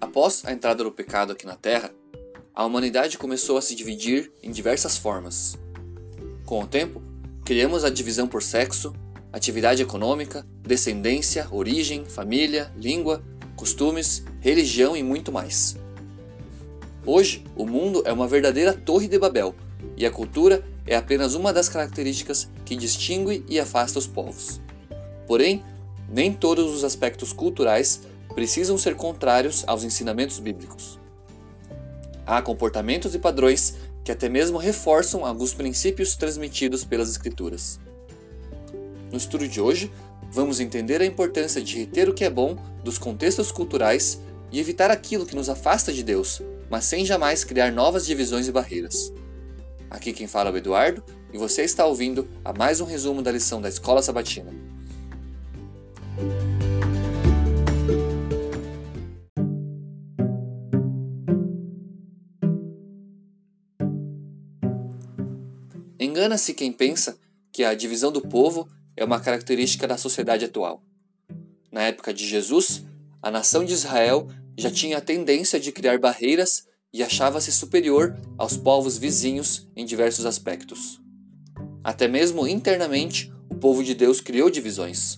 Após a entrada do pecado aqui na Terra, a humanidade começou a se dividir em diversas formas. Com o tempo, criamos a divisão por sexo, atividade econômica, descendência, origem, família, língua, costumes, religião e muito mais. Hoje, o mundo é uma verdadeira Torre de Babel e a cultura é apenas uma das características que distingue e afasta os povos. Porém, nem todos os aspectos culturais precisam ser contrários aos ensinamentos bíblicos. Há comportamentos e padrões que até mesmo reforçam alguns princípios transmitidos pelas Escrituras. No estudo de hoje, vamos entender a importância de reter o que é bom dos contextos culturais e evitar aquilo que nos afasta de Deus, mas sem jamais criar novas divisões e barreiras. Aqui quem fala é o Eduardo e você está ouvindo a mais um resumo da lição da Escola Sabatina. Engana-se quem pensa que a divisão do povo é uma característica da sociedade atual. Na época de Jesus, a nação de Israel já tinha a tendência de criar barreiras e achava-se superior aos povos vizinhos em diversos aspectos. Até mesmo internamente, o povo de Deus criou divisões.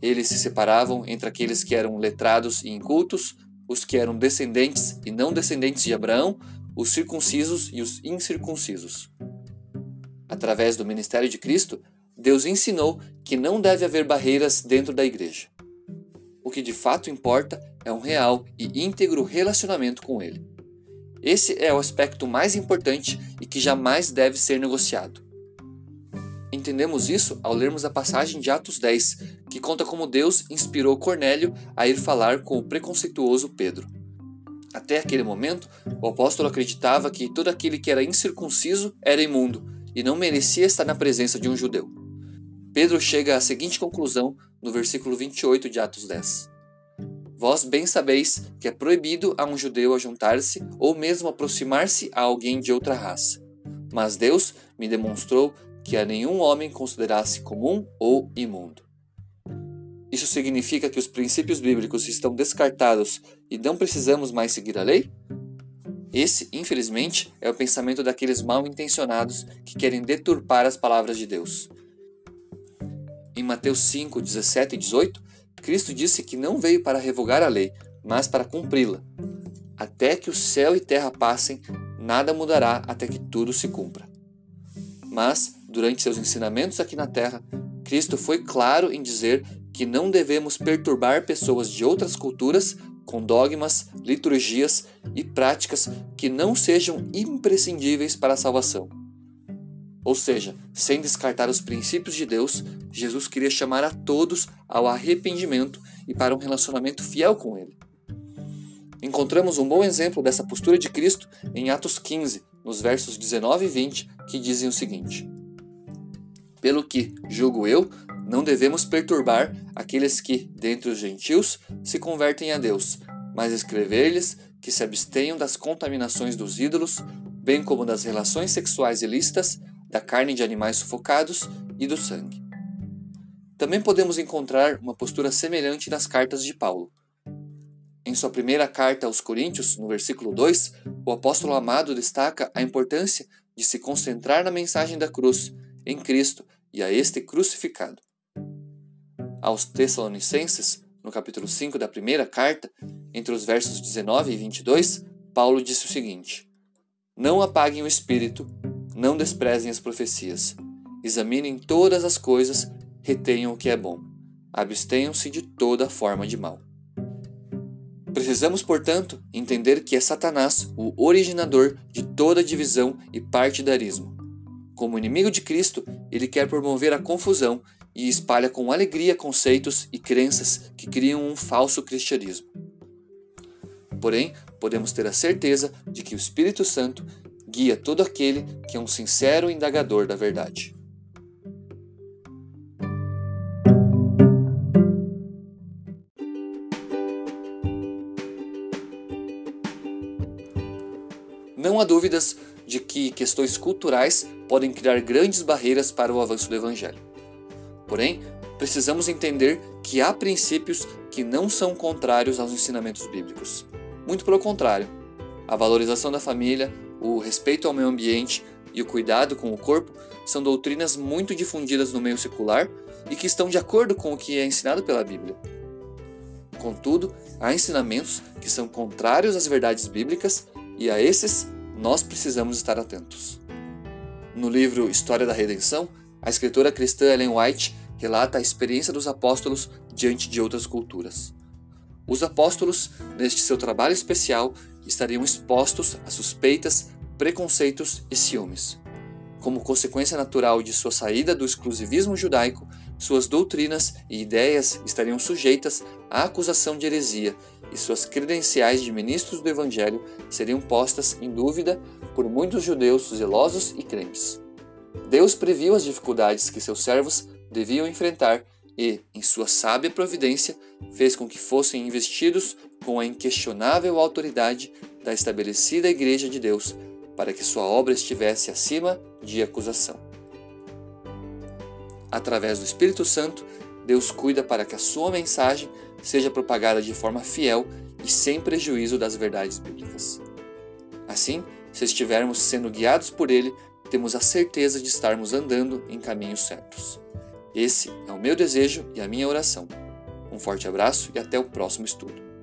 Eles se separavam entre aqueles que eram letrados e incultos, os que eram descendentes e não descendentes de Abraão, os circuncisos e os incircuncisos. Através do ministério de Cristo, Deus ensinou que não deve haver barreiras dentro da igreja. O que de fato importa é um real e íntegro relacionamento com Ele. Esse é o aspecto mais importante e que jamais deve ser negociado. Entendemos isso ao lermos a passagem de Atos 10, que conta como Deus inspirou Cornélio a ir falar com o preconceituoso Pedro. Até aquele momento, o apóstolo acreditava que todo aquele que era incircunciso era imundo e não merecia estar na presença de um judeu. Pedro chega à seguinte conclusão no versículo 28 de Atos 10. Vós bem sabeis que é proibido a um judeu ajuntar-se ou mesmo aproximar-se a alguém de outra raça. Mas Deus me demonstrou que a nenhum homem considerasse comum ou imundo. Isso significa que os princípios bíblicos estão descartados e não precisamos mais seguir a lei? Esse, infelizmente, é o pensamento daqueles mal intencionados que querem deturpar as palavras de Deus. Em Mateus 5, 17 e 18, Cristo disse que não veio para revogar a lei, mas para cumpri-la. Até que o céu e terra passem, nada mudará até que tudo se cumpra. Mas, durante seus ensinamentos aqui na terra, Cristo foi claro em dizer que não devemos perturbar pessoas de outras culturas com dogmas, liturgias e práticas que não sejam imprescindíveis para a salvação. Ou seja, sem descartar os princípios de Deus, Jesus queria chamar a todos ao arrependimento e para um relacionamento fiel com Ele. Encontramos um bom exemplo dessa postura de Cristo em Atos 15, nos versos 19 e 20, que dizem o seguinte: Pelo que, julgo eu, não devemos perturbar aqueles que, dentre os gentios, se convertem a Deus, mas escrever-lhes que se abstenham das contaminações dos ídolos, bem como das relações sexuais ilícitas, da carne de animais sufocados e do sangue. Também podemos encontrar uma postura semelhante nas cartas de Paulo. Em sua primeira carta aos Coríntios, no versículo 2, o apóstolo amado destaca a importância de se concentrar na mensagem da cruz, em Cristo e a este crucificado. Aos Tessalonicenses, no capítulo 5 da primeira carta, entre os versos 19 e 22, Paulo disse o seguinte: Não apaguem o espírito, não desprezem as profecias. Examinem todas as coisas, retenham o que é bom. Abstenham-se de toda forma de mal. Precisamos, portanto, entender que é Satanás o originador de toda divisão e partidarismo. Como inimigo de Cristo, ele quer promover a confusão e espalha com alegria conceitos e crenças que criam um falso cristianismo. Porém, podemos ter a certeza de que o Espírito Santo guia todo aquele que é um sincero indagador da verdade. Não há dúvidas de que questões culturais podem criar grandes barreiras para o avanço do Evangelho. Porém, precisamos entender que há princípios que não são contrários aos ensinamentos bíblicos. Muito pelo contrário. A valorização da família, o respeito ao meio ambiente e o cuidado com o corpo são doutrinas muito difundidas no meio secular e que estão de acordo com o que é ensinado pela Bíblia. Contudo, há ensinamentos que são contrários às verdades bíblicas e a esses nós precisamos estar atentos. No livro História da Redenção, a escritora cristã Ellen White relata a experiência dos apóstolos diante de outras culturas. Os apóstolos, neste seu trabalho especial, estariam expostos a suspeitas, preconceitos e ciúmes. Como consequência natural de sua saída do exclusivismo judaico, suas doutrinas e ideias estariam sujeitas à acusação de heresia e suas credenciais de ministros do Evangelho seriam postas em dúvida por muitos judeus zelosos e crentes. Deus previu as dificuldades que seus servos deviam enfrentar e, em sua sábia providência, fez com que fossem investidos com a inquestionável autoridade da estabelecida Igreja de Deus, para que sua obra estivesse acima de acusação. Através do Espírito Santo, Deus cuida para que a sua mensagem seja propagada de forma fiel e sem prejuízo das verdades bíblicas. Assim, se estivermos sendo guiados por Ele, temos a certeza de estarmos andando em caminhos certos. Esse é o meu desejo e a minha oração. Um forte abraço e até o próximo estudo.